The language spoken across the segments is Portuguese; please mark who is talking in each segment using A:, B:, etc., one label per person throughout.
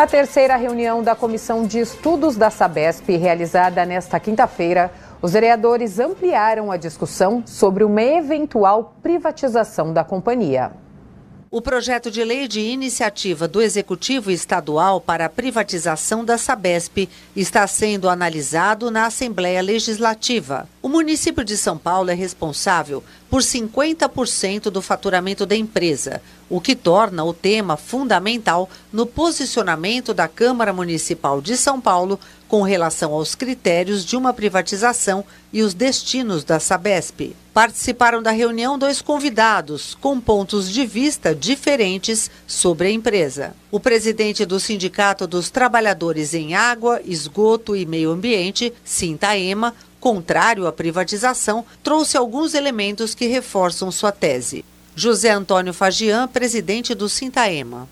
A: A terceira reunião da Comissão de Estudos da Sabesp, realizada nesta quinta-feira, os vereadores ampliaram a discussão sobre uma eventual privatização da companhia.
B: O projeto de lei de iniciativa do Executivo Estadual para a privatização da Sabesp está sendo analisado na Assembleia Legislativa. O município de São Paulo é responsável por 50% do faturamento da empresa, o que torna o tema fundamental no posicionamento da Câmara Municipal de São Paulo com relação aos critérios de uma privatização e os destinos da Sabesp. Participaram da reunião dois convidados com pontos de vista diferentes sobre a empresa. O presidente do Sindicato dos Trabalhadores em Água, Esgoto e Meio Ambiente, Sintaema, contrário à privatização, trouxe alguns elementos que reforçam sua tese. José Antônio Fagian, presidente do Sintaema.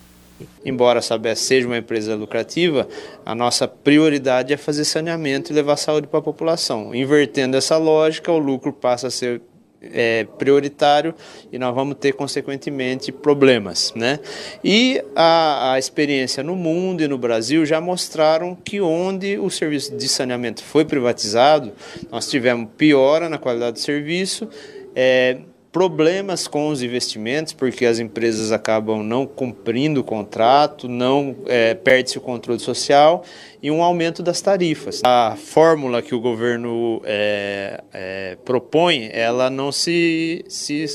C: Embora a Sabesp seja uma empresa lucrativa, a nossa prioridade é fazer saneamento e levar saúde para a população. Invertendo essa lógica, o lucro passa a ser é, prioritário e nós vamos ter, consequentemente, problemas. Né? E a, a experiência no mundo e no Brasil já mostraram que onde o serviço de saneamento foi privatizado, nós tivemos piora na qualidade do serviço, é, problemas com os investimentos, porque as empresas acabam não cumprindo o contrato, não é, perde-se o controle social e um aumento das tarifas. A fórmula que o governo é, é, propõe, ela não se, se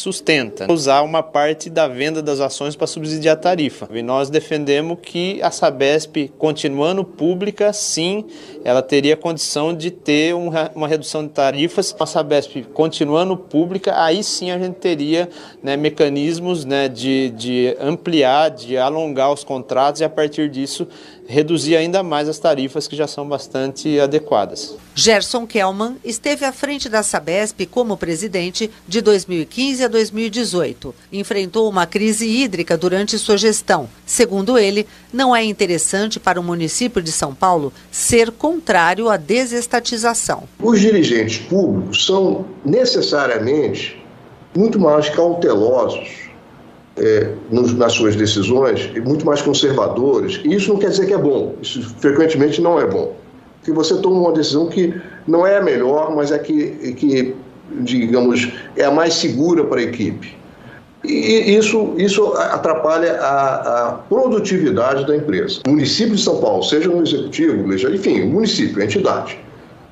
C: sustenta. Usar uma parte da venda das ações para subsidiar a tarifa. E nós defendemos que a Sabesp, continuando pública, sim, ela teria condição de ter uma redução de tarifas. A Sabesp continuando pública, aí sim a gente teria né, mecanismos né, de, de ampliar, de alongar os contratos e a partir disso reduzir ainda mais as tarifas que já são bastante adequadas.
B: Gerson Kelman esteve à frente da Sabesp como presidente de 2015 a 2018. Enfrentou uma crise hídrica durante sua gestão. Segundo ele, não é interessante para o município de São Paulo ser contrário à desestatização.
D: Os dirigentes públicos são necessariamente muito mais cautelosos é, nas suas decisões, muito mais conservadores. E isso não quer dizer que é bom, isso frequentemente não é bom. Porque você toma uma decisão que não é a melhor, mas é que, que digamos, é a mais segura para a equipe. E isso, isso atrapalha a, a, produtividade da empresa. O município de São Paulo, seja no executivo, enfim, o município, a entidade,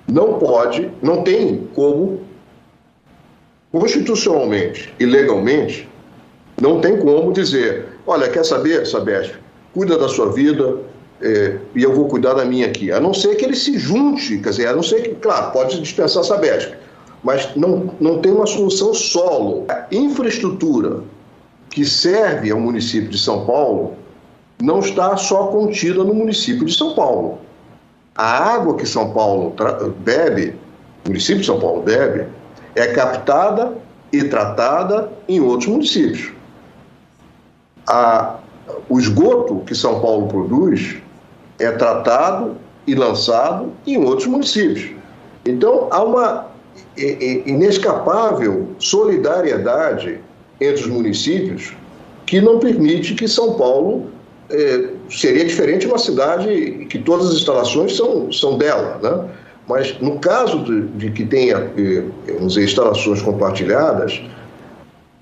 D: não pode, não tem como, constitucionalmente e legalmente, não tem como dizer, olha, quer saber, Sabesp, cuida da sua vida é, e eu vou cuidar da minha aqui. A não ser que ele se junte, quer dizer, a não ser que, claro, pode dispensar a Sabesp, mas não, não tem uma solução solo. A infraestrutura que serve ao município de São Paulo não está só contida no município de São Paulo. A água que São Paulo bebe, o município de São Paulo bebe, é captada e tratada em outros municípios a, o esgoto que São Paulo produz é tratado e lançado em outros municípios. Então, há uma inescapável solidariedade entre os municípios que não permite que São Paulo é, seria diferente uma cidade que todas as instalações são, são dela, né? Mas no caso de, de que tenha, é, vamos dizer, instalações compartilhadas,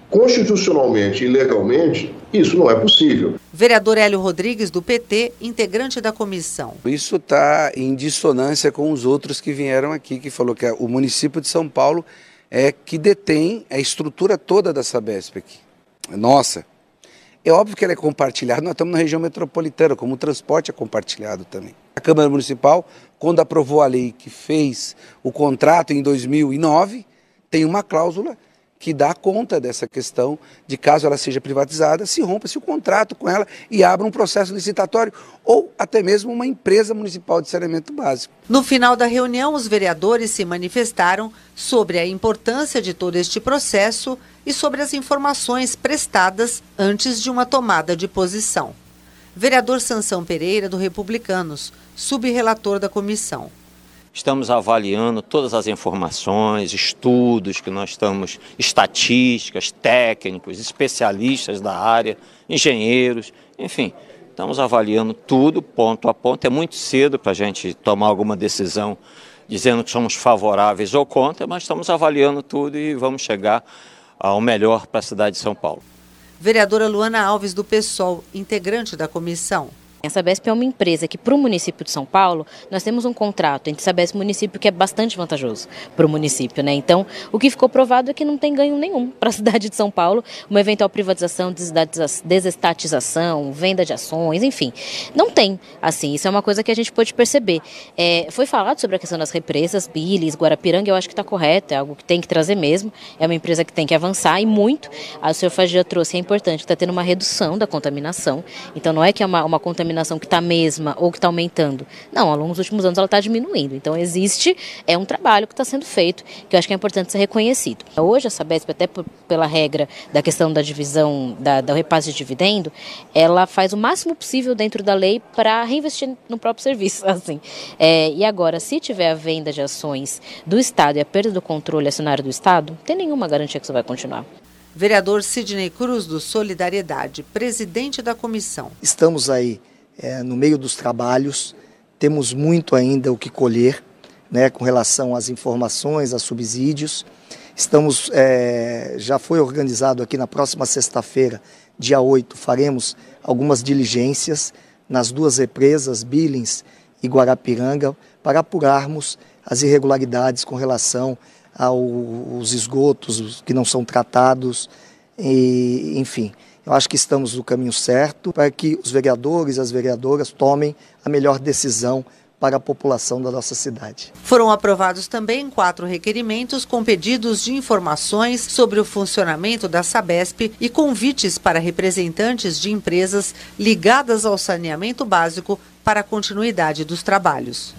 D: constitucionalmente e legalmente, isso não é possível.
B: Vereador Hélio Rodrigues, do PT, integrante da comissão.
E: Isso está em dissonância com os outros que vieram aqui, que falou que o município de São Paulo é que detém a estrutura toda da Sabesp aqui. Nossa. É óbvio que ela é compartilhada, nós estamos na região metropolitana, como o transporte é compartilhado também. A Câmara Municipal, quando aprovou a lei que fez o contrato em 2009, tem uma cláusula que dá conta dessa questão de caso ela seja privatizada, se rompa-se o contrato com ela e abra um processo licitatório ou até mesmo uma empresa municipal de saneamento básico.
B: No final da reunião, os vereadores se manifestaram sobre a importância de todo este processo e sobre as informações prestadas antes de uma tomada de posição. Vereador Sansão Pereira, do Republicanos, subrelator da comissão.
F: Estamos avaliando todas as informações, estudos que nós estamos, estatísticas, técnicos, especialistas da área, engenheiros, enfim, Estamos avaliando tudo, ponto a ponto. É muito cedo para a gente tomar alguma decisão dizendo que somos favoráveis ou contra, mas estamos avaliando tudo e vamos chegar ao melhor para a cidade de São Paulo.
B: Vereadora Luana Alves, do PSOL, integrante da comissão.
G: A Sabesp é uma empresa que, para o município de São Paulo, nós temos um contrato entre Sabesp e município que é bastante vantajoso para o município. Né? Então, o que ficou provado é que não tem ganho nenhum para a cidade de São Paulo, uma eventual privatização, desestatização, venda de ações, enfim. Não tem, assim, isso é uma coisa que a gente pôde perceber. É, foi falado sobre a questão das represas, Bilis, Guarapiranga, eu acho que está correto, é algo que tem que trazer mesmo, é uma empresa que tem que avançar e muito. A senhor Fagia trouxe, é importante, está tendo uma redução da contaminação, então não é que é uma, uma contaminação contaminação que está mesma ou que está aumentando. Não, ao longo dos últimos anos ela está diminuindo. Então existe, é um trabalho que está sendo feito, que eu acho que é importante ser reconhecido. Hoje a Sabesp, até por, pela regra da questão da divisão, da, da repasse de dividendo, ela faz o máximo possível dentro da lei para reinvestir no próprio serviço. Assim. É, e agora, se tiver a venda de ações do Estado e a perda do controle acionário do Estado, não tem nenhuma garantia que isso vai continuar.
B: Vereador Sidney Cruz, do Solidariedade, presidente da comissão.
H: Estamos aí é, no meio dos trabalhos, temos muito ainda o que colher né, com relação às informações, a subsídios. Estamos, é, já foi organizado aqui na próxima sexta-feira, dia 8, faremos algumas diligências nas duas represas, Billings e Guarapiranga, para apurarmos as irregularidades com relação aos esgotos que não são tratados, e, enfim. Eu acho que estamos no caminho certo para que os vereadores e as vereadoras tomem a melhor decisão para a população da nossa cidade.
B: Foram aprovados também quatro requerimentos com pedidos de informações sobre o funcionamento da Sabesp e convites para representantes de empresas ligadas ao saneamento básico para a continuidade dos trabalhos.